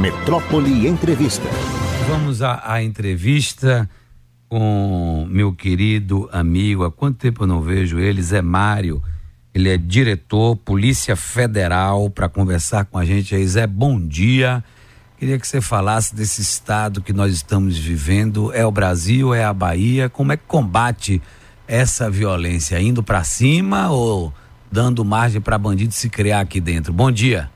Metrópole Entrevista. Vamos à, à entrevista com meu querido amigo, há quanto tempo eu não vejo ele, Zé Mário. Ele é diretor, Polícia Federal, para conversar com a gente aí. Zé, bom dia. Queria que você falasse desse estado que nós estamos vivendo. É o Brasil, é a Bahia? Como é que combate essa violência? Indo para cima ou dando margem para bandido se criar aqui dentro? Bom dia.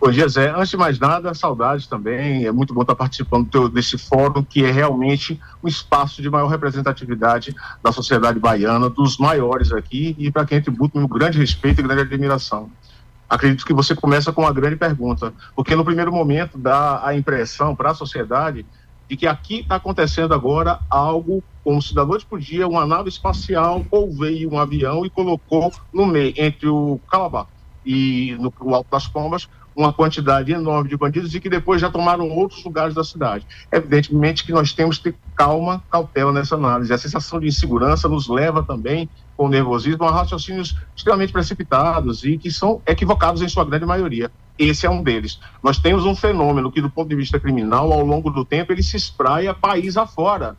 Bom dia, Zé. Antes de mais nada, saudades também. É muito bom estar participando desse fórum, que é realmente um espaço de maior representatividade da sociedade baiana, dos maiores aqui, e para quem tributo um grande respeito e grande admiração. Acredito que você começa com uma grande pergunta, porque no primeiro momento dá a impressão para a sociedade de que aqui está acontecendo agora algo como se da noite por dia uma nave espacial ou veio um avião e colocou no meio, entre o Calabar e no, o Alto das Pombas, uma quantidade enorme de bandidos e que depois já tomaram outros lugares da cidade. Evidentemente que nós temos que ter calma, cautela nessa análise. A sensação de insegurança nos leva também, com nervosismo, a raciocínios extremamente precipitados e que são equivocados em sua grande maioria. Esse é um deles. Nós temos um fenômeno que, do ponto de vista criminal, ao longo do tempo, ele se espraia país afora.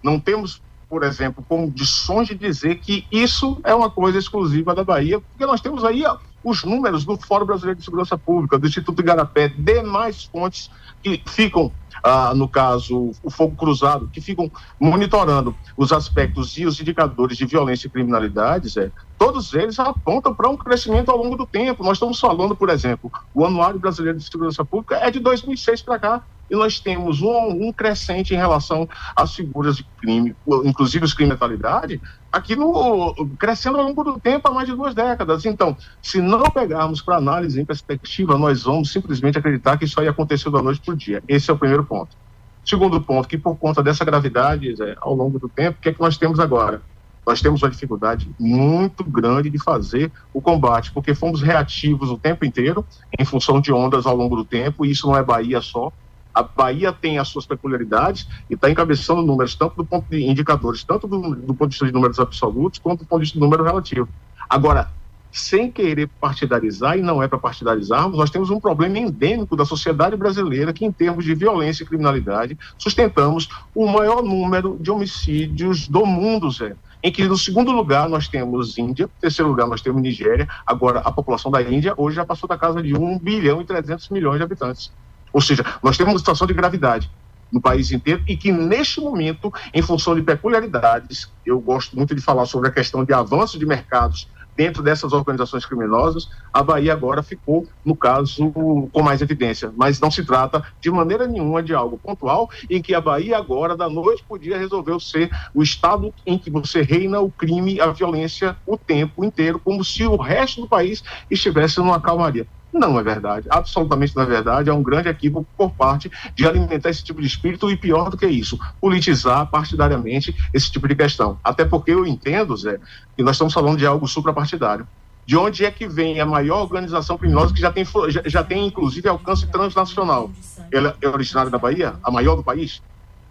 Não temos por exemplo, condições de dizer que isso é uma coisa exclusiva da Bahia, porque nós temos aí os números do Fórum Brasileiro de Segurança Pública, do Instituto Igarapé, demais fontes que ficam, ah, no caso, o fogo cruzado, que ficam monitorando os aspectos e os indicadores de violência e criminalidade, Zé, todos eles apontam para um crescimento ao longo do tempo. Nós estamos falando, por exemplo, o Anuário Brasileiro de Segurança Pública é de 2006 para cá e nós temos um, um, crescente em relação às figuras de crime, inclusive os crimes de letalidade, aqui no, crescendo ao longo do tempo há mais de duas décadas. Então, se não pegarmos para análise em perspectiva, nós vamos simplesmente acreditar que isso aí aconteceu da noite para o dia. Esse é o primeiro ponto. Segundo ponto, que por conta dessa gravidade é, ao longo do tempo, o que é que nós temos agora? Nós temos uma dificuldade muito grande de fazer o combate, porque fomos reativos o tempo inteiro, em função de ondas ao longo do tempo, e isso não é Bahia só, a Bahia tem as suas peculiaridades e está encabeçando números, tanto do ponto de indicadores, tanto do, do, ponto de vista de números absolutos, quanto do ponto de vista de número relativo. Agora, sem querer partidarizar, e não é para partidarizarmos, nós temos um problema endêmico da sociedade brasileira que, em termos de violência e criminalidade, sustentamos o maior número de homicídios do mundo, Zé. Em que, no segundo lugar, nós temos Índia, no terceiro lugar, nós temos Nigéria. Agora, a população da Índia hoje já passou da casa de 1 bilhão e 300 milhões de habitantes. Ou seja, nós temos uma situação de gravidade no país inteiro e que, neste momento, em função de peculiaridades, eu gosto muito de falar sobre a questão de avanço de mercados dentro dessas organizações criminosas, a Bahia agora ficou, no caso, com mais evidência. Mas não se trata de maneira nenhuma de algo pontual em que a Bahia agora, da noite para o dia, resolveu ser o estado em que você reina o crime, a violência o tempo inteiro, como se o resto do país estivesse numa calmaria. Não é verdade, absolutamente não é verdade. É um grande equívoco por parte de alimentar esse tipo de espírito e, pior do que isso, politizar partidariamente esse tipo de questão. Até porque eu entendo, Zé, que nós estamos falando de algo suprapartidário. De onde é que vem a maior organização criminosa que já tem, já, já tem inclusive, alcance transnacional? Ela é originária da Bahia? A maior do país?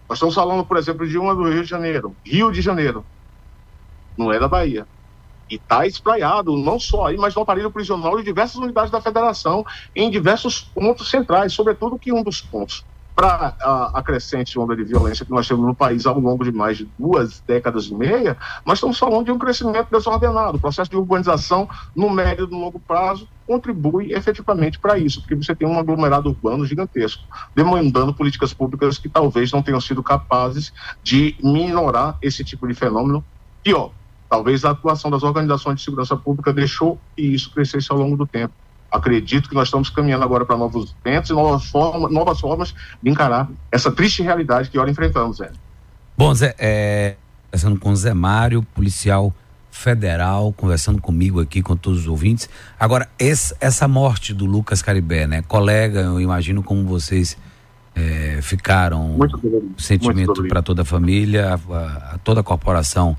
Nós estamos falando, por exemplo, de uma do Rio de Janeiro. Rio de Janeiro. Não é da Bahia e está espraiado, não só aí, mas no aparelho prisional de diversas unidades da federação, em diversos pontos centrais, sobretudo que um dos pontos para a, a, crescente onda de violência que nós temos no país ao longo de mais de duas décadas e meia, nós estamos falando de um crescimento desordenado. O processo de urbanização, no médio e no longo prazo, contribui efetivamente para isso, porque você tem um aglomerado urbano gigantesco, demandando políticas públicas que talvez não tenham sido capazes de minorar esse tipo de fenômeno. Pior, Talvez a atuação das organizações de segurança pública deixou que isso crescesse ao longo do tempo. Acredito que nós estamos caminhando agora para novos ventos e novas, formas, novas formas de encarar essa triste realidade que ora enfrentamos, Zé. Bom, Zé, é, conversando com o Zé Mário, policial federal, conversando comigo aqui, com todos os ouvintes. Agora, esse, essa morte do Lucas Caribé, né? Colega, eu imagino como vocês é, ficaram. Muito sentimento para toda a família, a, a toda a corporação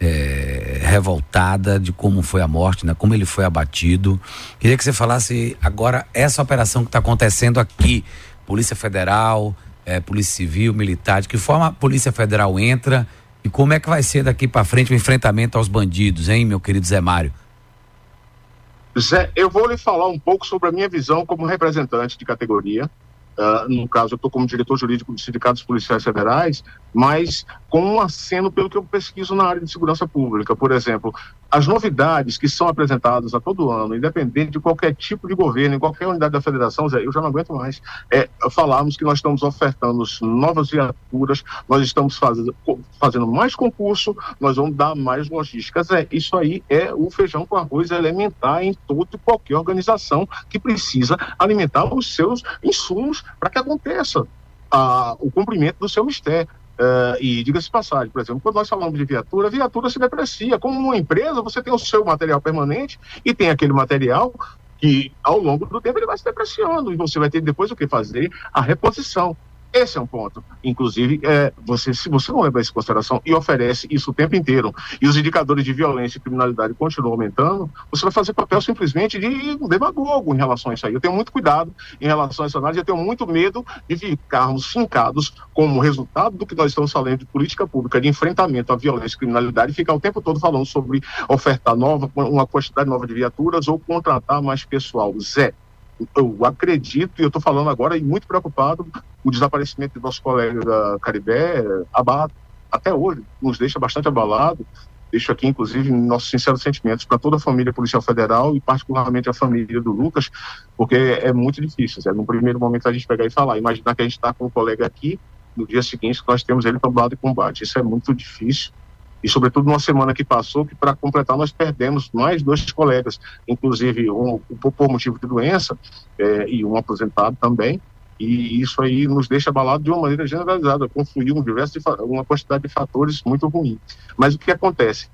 é, revoltada de como foi a morte, né? Como ele foi abatido. Queria que você falasse agora essa operação que está acontecendo aqui, Polícia Federal, é, Polícia Civil, Militar, de que forma a Polícia Federal entra e como é que vai ser daqui para frente o enfrentamento aos bandidos, hein, meu querido Zé Mário? Zé, eu vou lhe falar um pouco sobre a minha visão como representante de categoria. Uh, no caso, eu estou como diretor jurídico dos sindicatos policiais federais, mas com um aceno pelo que eu pesquiso na área de segurança pública. Por exemplo, as novidades que são apresentadas a todo ano, independente de qualquer tipo de governo, em qualquer unidade da federação, Zé, eu já não aguento mais, é falarmos que nós estamos ofertando novas viaturas, nós estamos fazendo, mais concurso, nós vamos dar mais logística. Zé, isso aí é o feijão com arroz elementar em toda e qualquer organização que precisa alimentar os seus insumos para que aconteça a, o cumprimento do seu mistério. Uh, e diga-se passagem, por exemplo, quando nós falamos de viatura, a viatura se deprecia. Como uma empresa, você tem o seu material permanente e tem aquele material que, ao longo do tempo, ele vai se depreciando e você vai ter depois o que fazer? A reposição. Esse é um ponto. Inclusive, é, você, se você não leva isso em consideração e oferece isso o tempo inteiro, e os indicadores de violência e criminalidade continuam aumentando, você vai fazer papel simplesmente de demagogo em relação a isso aí. Eu tenho muito cuidado em relação a essa análise, eu tenho muito medo de ficarmos fincados como resultado do que nós estamos falando de política pública de enfrentamento à violência e criminalidade e ficar o tempo todo falando sobre ofertar nova, uma quantidade nova de viaturas ou contratar mais pessoal. Zé, eu acredito, e eu estou falando agora e muito preocupado, o desaparecimento do nosso colega Caribé, abala, até hoje, nos deixa bastante abalado. Deixo aqui, inclusive, nossos sinceros sentimentos para toda a família policial federal e, particularmente, a família do Lucas, porque é muito difícil. É, no primeiro momento, a gente pegar e falar. Imaginar que a gente está com o colega aqui, no dia seguinte, nós temos ele para o lado de combate. Isso é muito difícil e sobretudo numa semana que passou, que para completar nós perdemos mais dois colegas, inclusive um, por motivo de doença é, e um aposentado também, e isso aí nos deixa abalado de uma maneira generalizada, confluiu um diverso uma quantidade de fatores muito ruim. Mas o que acontece?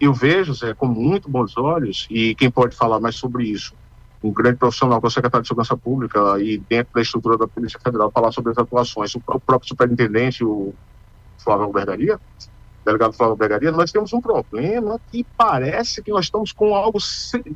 Eu vejo, Zé, com muito bons olhos, e quem pode falar mais sobre isso, um grande profissional que é o secretário de Segurança Pública e dentro da estrutura da Polícia Federal falar sobre as atuações, o próprio superintendente, o Flávio Albergaria, delegado Flávio Begaria, nós temos um problema que parece que nós estamos com algo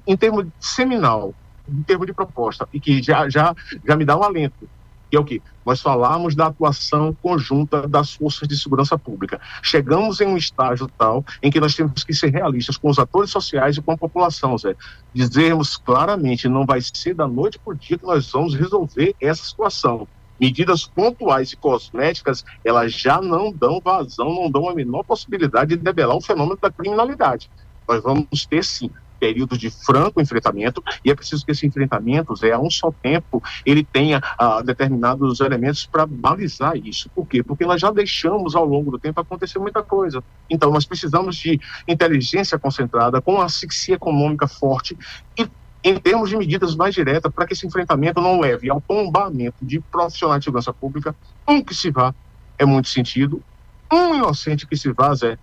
em termos seminal, em termos de proposta, e que já, já, já me dá um alento, que é o que? Nós falamos da atuação conjunta das forças de segurança pública. Chegamos em um estágio tal em que nós temos que ser realistas com os atores sociais e com a população, Zé. Dizermos claramente, não vai ser da noite por dia que nós vamos resolver essa situação medidas pontuais e cosméticas, elas já não dão vazão, não dão a menor possibilidade de debelar o fenômeno da criminalidade. Nós vamos ter, sim, períodos de franco enfrentamento e é preciso que esse enfrentamento, é a um só tempo, ele tenha ah, determinados elementos para balizar isso. Por quê? Porque nós já deixamos ao longo do tempo acontecer muita coisa. Então, nós precisamos de inteligência concentrada, com asfixia econômica forte e em termos de medidas mais diretas para que esse enfrentamento não leve ao tombamento de profissionais de segurança pública, um que se vá é muito sentido, um inocente que se vá, Zé,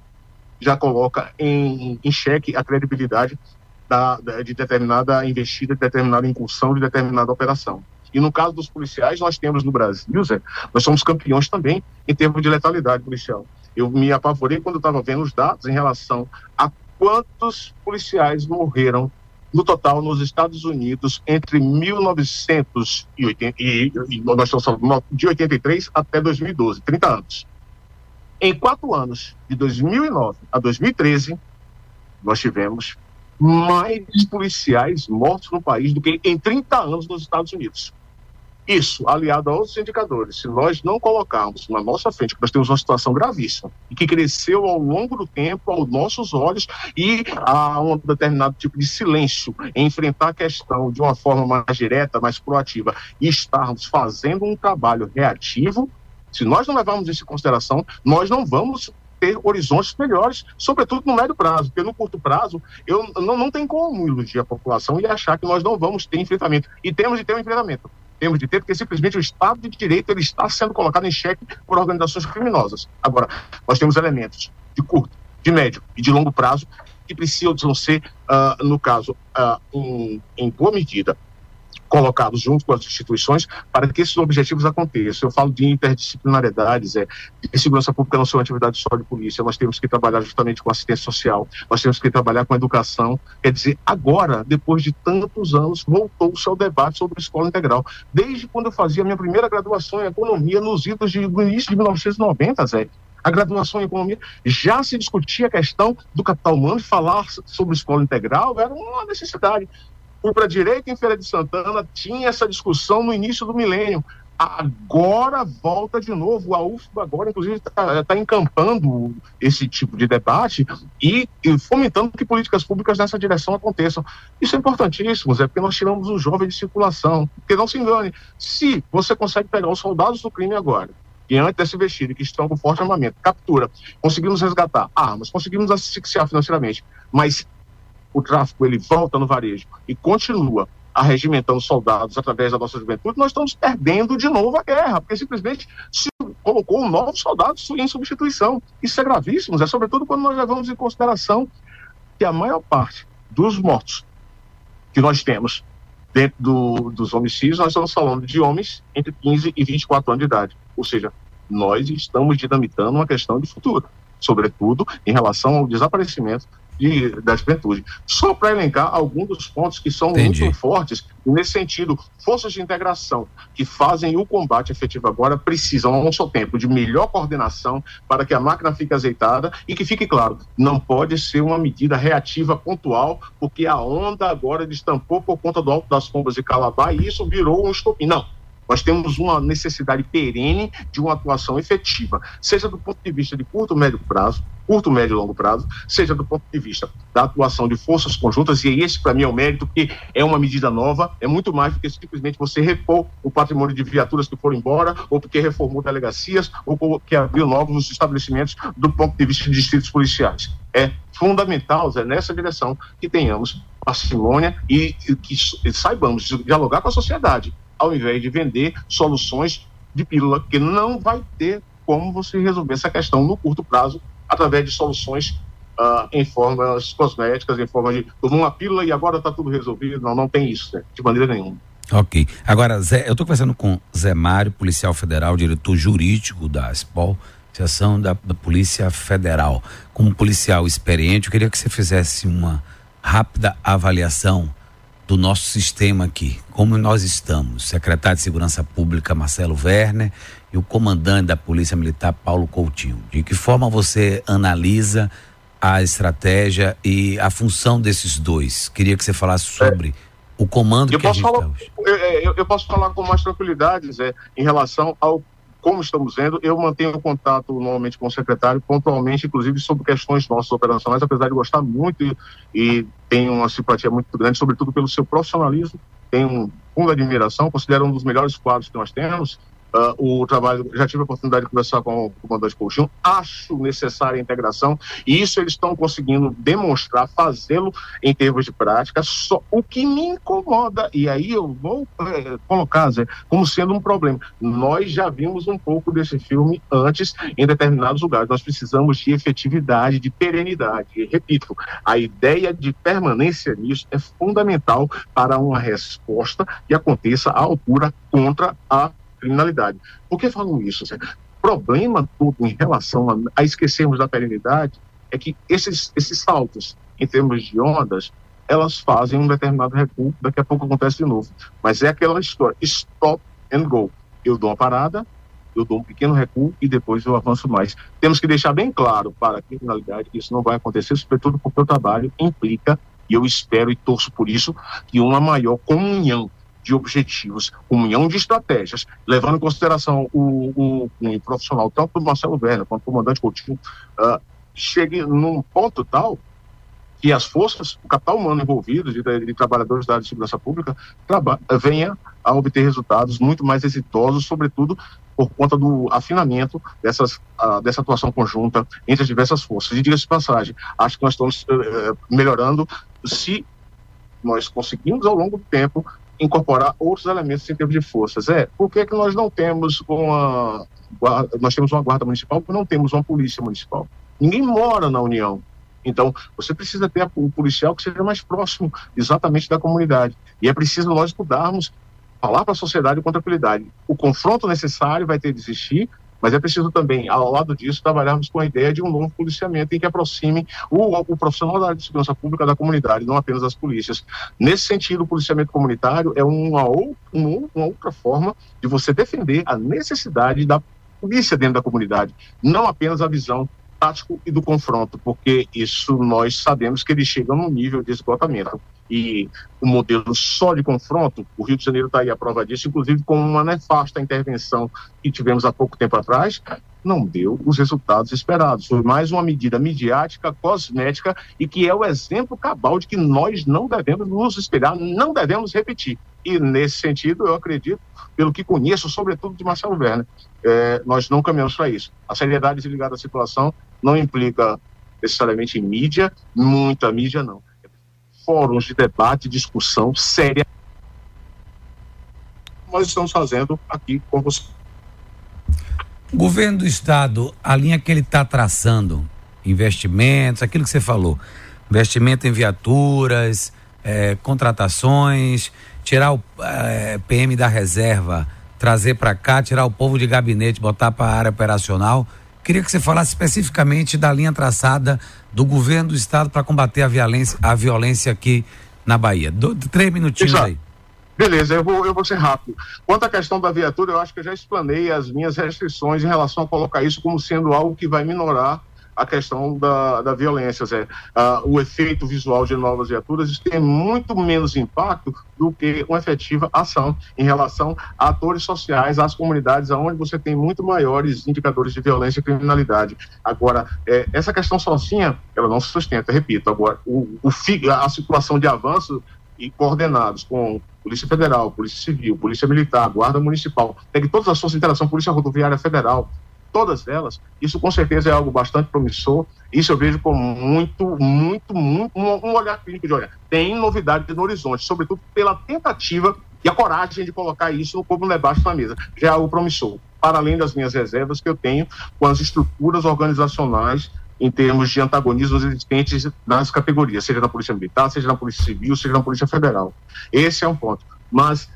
já coloca em, em xeque a credibilidade da, de determinada investida, de determinada incursão, de determinada operação. E no caso dos policiais, nós temos no Brasil, Zé, nós somos campeões também em termos de letalidade policial. Eu me apavorei quando estava vendo os dados em relação a quantos policiais morreram no total, nos Estados Unidos, entre 1980 e, e nós estamos de 83 até 2012, 30 anos. Em quatro anos, de 2009 a 2013, nós tivemos mais policiais mortos no país do que em 30 anos nos Estados Unidos. Isso, aliado a outros indicadores, se nós não colocarmos na nossa frente, que nós temos uma situação gravíssima e que cresceu ao longo do tempo aos nossos olhos e a um determinado tipo de silêncio em enfrentar a questão de uma forma mais direta, mais proativa e estarmos fazendo um trabalho reativo, se nós não levarmos isso em consideração, nós não vamos ter horizontes melhores, sobretudo no médio prazo, porque no curto prazo eu não, não tem como iludir a população e achar que nós não vamos ter enfrentamento. E temos de ter um enfrentamento temos de ter, porque simplesmente o Estado de Direito ele está sendo colocado em xeque por organizações criminosas. Agora, nós temos elementos de curto, de médio e de longo prazo que precisam ser, uh, no caso, uh, em, em boa medida, colocados junto com as instituições para que esses objetivos aconteçam. Eu falo de interdisciplinariedades, é, de segurança pública não uma atividade só de polícia, nós temos que trabalhar justamente com assistência social, nós temos que trabalhar com educação. Quer dizer, agora, depois de tantos anos, voltou-se ao debate sobre a escola integral. Desde quando eu fazia minha primeira graduação em economia, nos idos de, no início de 1990, Zé, a graduação em economia, já se discutia a questão do capital humano, falar sobre escola integral era uma necessidade Para direita em Feira de Santana, tinha essa discussão no início do milênio agora volta de novo. A UFBA agora, inclusive, está tá encampando esse tipo de debate e, e, fomentando que políticas públicas nessa direção aconteçam. Isso é importantíssimo, é porque nós tiramos o jovem de circulação. Porque não se engane, se você consegue pegar os soldados do crime agora, que antes desse vestido, que estão com forte armamento, captura, conseguimos resgatar armas, conseguimos asfixiar financeiramente, mas o tráfico ele volta no varejo e continua arregimentando soldados através da nossa juventude, nós estamos perdendo de novo a guerra, porque simplesmente se colocou novos soldados em substituição. Isso é gravíssimo, é sobretudo quando nós levamos em consideração que a maior parte dos mortos que nós temos dentro do, dos homicídios, nós estamos falando de homens entre 15 e 24 anos de idade. Ou seja, nós estamos dinamitando uma questão de futuro, sobretudo em relação ao desaparecimento de, da juventude. Só para elencar alguns dos pontos que são Entendi. muito fortes, nesse sentido, forças de integração que fazem o combate efetivo agora precisam, ao mesmo tempo, de melhor coordenação para que a máquina fique azeitada e que fique claro, não pode ser uma medida reativa pontual, porque a onda agora destampou por conta do alto das pombas de Calabar e isso virou um estopim. Não, nós temos uma necessidade perene de uma atuação efetiva, seja do ponto de vista de curto, médio prazo, curto, médio e longo prazo, seja do ponto de vista da atuação de forças conjuntas, e esse para mim é o mérito, porque é uma medida nova, é muito mais do que simplesmente você repor o patrimônio de viaturas que foram embora, ou porque reformou delegacias, ou porque abriu novos estabelecimentos do ponto de vista de distritos policiais. É fundamental, Zé, nessa direção, que tenhamos parcimônia e, e que saibamos dialogar com a sociedade ao invés de vender soluções de pílula, que não vai ter como você resolver essa questão no curto prazo através de soluções uh, em formas cosméticas, em forma de tomar uma pílula e agora está tudo resolvido. Não, não tem isso, né? de maneira nenhuma. Ok. Agora, Zé, eu estou conversando com Zé Mário, policial federal, diretor jurídico da SPOL, Associação da, da Polícia Federal. Como policial experiente, eu queria que você fizesse uma rápida avaliação do nosso sistema aqui, como nós estamos, secretário de Segurança Pública Marcelo Werner e o comandante da Polícia Militar Paulo Coutinho. De que forma você analisa a estratégia e a função desses dois? Queria que você falasse sobre é, o comando que a gente falar, hoje. Eu, eu, posso falar com mais tranquilidade, Zé, em relação ao como estamos vendo, eu mantenho contato normalmente com o secretário, pontualmente, inclusive, sobre questões nossas operacionais, apesar de gostar muito e, e tenho uma simpatia muito grande, sobretudo pelo seu profissionalismo, tenho um fundo de admiração, considero um dos melhores quadros que nós temos, Uh, o trabalho, já tive a oportunidade de conversar com o comandante Coutinho, acho necessária a integração, e isso eles estão conseguindo demonstrar, fazê-lo em termos de prática. Só, o que me incomoda, e aí eu vou é, colocar, Zé, como sendo um problema, nós já vimos um pouco desse filme antes em determinados lugares, nós precisamos de efetividade, de perenidade. E, repito, a ideia de permanência nisso é fundamental para uma resposta que aconteça à altura contra a criminalidade. Por que falam isso? O problema todo em relação a, a esquecermos da perenidade é que esses, esses saltos em termos de ondas, elas fazem um determinado recuo, daqui a pouco acontece de novo. Mas é aquela história, stop and go. Eu dou uma parada, eu dou um pequeno recuo e depois eu avanço mais. Temos que deixar bem claro para a criminalidade que isso não vai acontecer, sobretudo porque o trabalho implica, e eu espero e torço por isso, que uma maior comunhão de objetivos, comunhão de estratégias, levando em consideração o, o, o profissional, tanto do Marcelo Werner quanto do comandante Coutinho, uh, chegue num ponto tal que as forças, o capital humano envolvido, de, de, trabalhadores da área de segurança pública, venha a obter resultados muito mais exitosos, sobretudo por conta do afinamento dessas, uh, dessa atuação conjunta entre as diversas forças. E diga-se de passagem, acho que nós estamos uh, melhorando se nós conseguimos ao longo do tempo incorporar outros elementos em termos de forças. É, por que, que nós não temos uma nós temos uma guarda municipal, mas não temos uma polícia municipal? Ninguém mora na União. Então, você precisa ter um policial que seja mais próximo exatamente da comunidade. E é preciso nós estudarmos, falar para a sociedade com tranquilidade. O confronto necessário vai ter de existir, mas é preciso também, ao lado disso, trabalharmos com a ideia de um novo policiamento em que aproxime o, o profissional da área de segurança pública da comunidade, não apenas as polícias. Nesse sentido, o policiamento comunitário é uma, uma outra forma de você defender a necessidade da polícia dentro da comunidade, não apenas a visão tático e do confronto, porque isso nós sabemos que ele chega num nível de esgotamento. E um modelo só de confronto, o Rio de Janeiro está aí a prova disso, inclusive com uma nefasta intervenção que tivemos há pouco tempo atrás, não deu os resultados esperados. Foi mais uma medida midiática, cosmética e que é o exemplo cabal de que nós não devemos nos espelhar, não devemos repetir. E nesse sentido, eu acredito, pelo que conheço, sobretudo de Marcelo Werner, é, nós não caminhamos para isso. A seriedade de ligar à situação não implica necessariamente em mídia, muita mídia não. Fóruns de debate, discussão séria. Nós estamos fazendo aqui com você. O governo do estado, a linha que ele está traçando, investimentos, aquilo que você falou, investimento em viaturas, é, contratações, tirar o é, PM da reserva, trazer para cá, tirar o povo de gabinete, botar para a área operacional. Queria que você falasse especificamente da linha traçada do governo do estado para combater a violência, a violência aqui na Bahia. Do, três minutinhos Exato. aí. Beleza, eu vou, eu vou ser rápido. Quanto à questão da viatura, eu acho que eu já explanei as minhas restrições em relação a colocar isso como sendo algo que vai minorar a questão da, da violência, Zé. Uh, o efeito visual de novas viaturas tem muito menos impacto do que uma efetiva ação em relação a atores sociais, às comunidades, onde você tem muito maiores indicadores de violência e criminalidade. Agora, é, essa questão sozinha, ela não se sustenta, repito. Agora, o, o, a situação de avanço e coordenados com Polícia Federal, Polícia Civil, Polícia Militar, Guarda Municipal, pegue todas as suas de interação, Polícia Rodoviária Federal, todas elas, isso com certeza é algo bastante promissor. Isso eu vejo com muito, muito, muito um, olhar clínico de olhar. Tem novidade no horizonte, sobretudo pela tentativa e a coragem de colocar isso no como debate na mesa. Já é algo promissor. Para além das minhas reservas que eu tenho com as estruturas organizacionais em termos de antagonismos existentes nas categorias, seja na Polícia Militar, seja na Polícia Civil, seja na Polícia Federal. Esse é um ponto. Mas,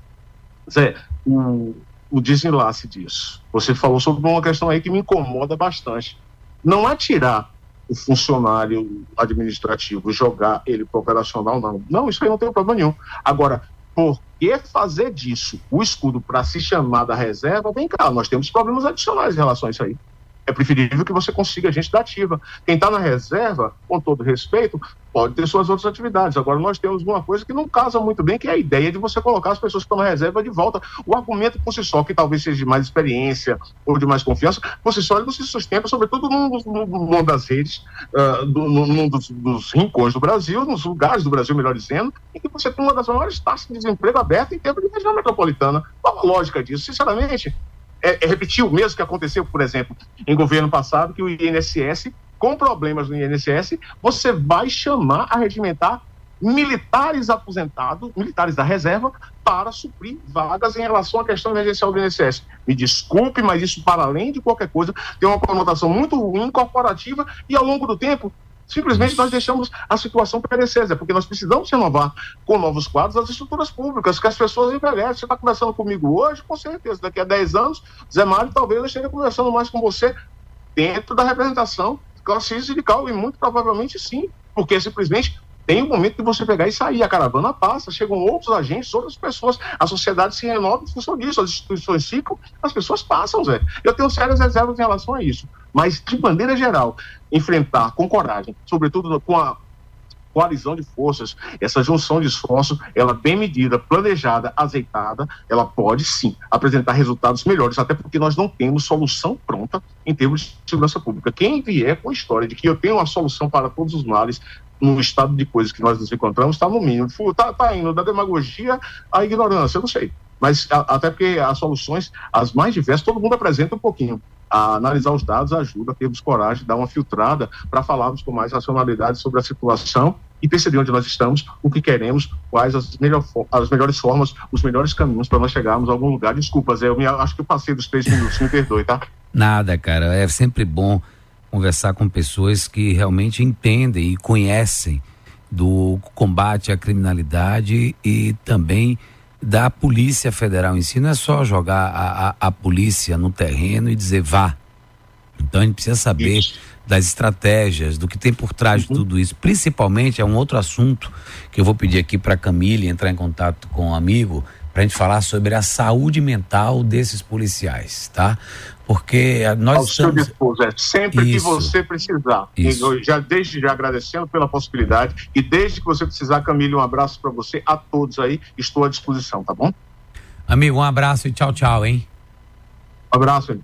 Zé, o, o desenlace disso. Você falou sobre uma questão aí que me incomoda bastante. Não é tirar o funcionário administrativo, jogar ele para operacional, não. Não, isso aí não tem problema nenhum. Agora, por que fazer disso o escudo para se chamar da reserva? Vem cá, nós temos problemas adicionais em relação a isso aí é preferível que você consiga gente da ativa. Quem está na reserva, com todo respeito, pode ter suas outras atividades. Agora, nós temos uma coisa que não casa muito bem, que é a ideia de você colocar as pessoas que estão na reserva de volta. O argumento por si só, que talvez seja de mais experiência ou de mais confiança, por si só ele não se sustenta, sobretudo num, num das redes, uh, do, num dos, dos, rincões do Brasil, nos lugares do Brasil, melhor dizendo, em que você tem uma das maiores taxas de desemprego aberta em termos de região metropolitana. Qual a lógica disso? Sinceramente, é, é repetir o mesmo que aconteceu, por exemplo, em governo passado, que o INSS, com problemas no INSS, você vai chamar a regimentar militares aposentados, militares da reserva, para suprir vagas em relação à questão emergencial do INSS. Me desculpe, mas isso, para além de qualquer coisa, tem uma conotação muito ruim, corporativa, e ao longo do tempo, Simplesmente nós deixamos a situação perecer, porque nós precisamos renovar com novos quadros as estruturas públicas, que as pessoas envelhecem. Você está conversando comigo hoje, com certeza, daqui a 10 anos, Zé Mário, talvez eu esteja conversando mais com você dentro da representação classe sindical, e muito provavelmente sim, porque simplesmente tem um momento de você pegar e sair, a caravana passa, chegam outros agentes, outras pessoas, a sociedade se renova em função disso, as instituições ficam, as pessoas passam, Zé. Eu tenho sérias reservas em relação a isso. Mas, de maneira geral, enfrentar com coragem, sobretudo com a coalizão de forças, essa junção de esforços, ela bem medida, planejada, azeitada, ela pode sim apresentar resultados melhores, até porque nós não temos solução pronta em termos de segurança pública. Quem vier com a história de que eu tenho uma solução para todos os males, no estado de coisas que nós nos encontramos, está no mínimo. Está tá indo da demagogia à ignorância, eu não sei. Mas a, até porque as soluções, as mais diversas, todo mundo apresenta um pouquinho. A analisar os dados ajuda a termos coragem, dar uma filtrada para falarmos com mais racionalidade sobre a situação e perceber onde nós estamos, o que queremos, quais as, melhor, as melhores formas, os melhores caminhos para nós chegarmos a algum lugar. Desculpa, Zé, eu me, acho que eu passei dos três minutos, me perdoe, tá? Nada, cara, é sempre bom conversar com pessoas que realmente entendem e conhecem do combate à criminalidade e também da Polícia Federal em si. Não é só jogar a, a, a polícia no terreno e dizer vá. Então a gente precisa saber isso. das estratégias, do que tem por trás uhum. de tudo isso. Principalmente é um outro assunto que eu vou pedir aqui para Camille entrar em contato com um amigo para a gente falar sobre a saúde mental desses policiais, tá? Porque nós Ao estamos... seu dispor, é sempre Isso. que você precisar. Isso. Eu já desde já agradecendo pela possibilidade e desde que você precisar, Camille, um abraço para você, a todos aí, estou à disposição, tá bom? Amigo, um abraço e tchau, tchau, hein? Um abraço.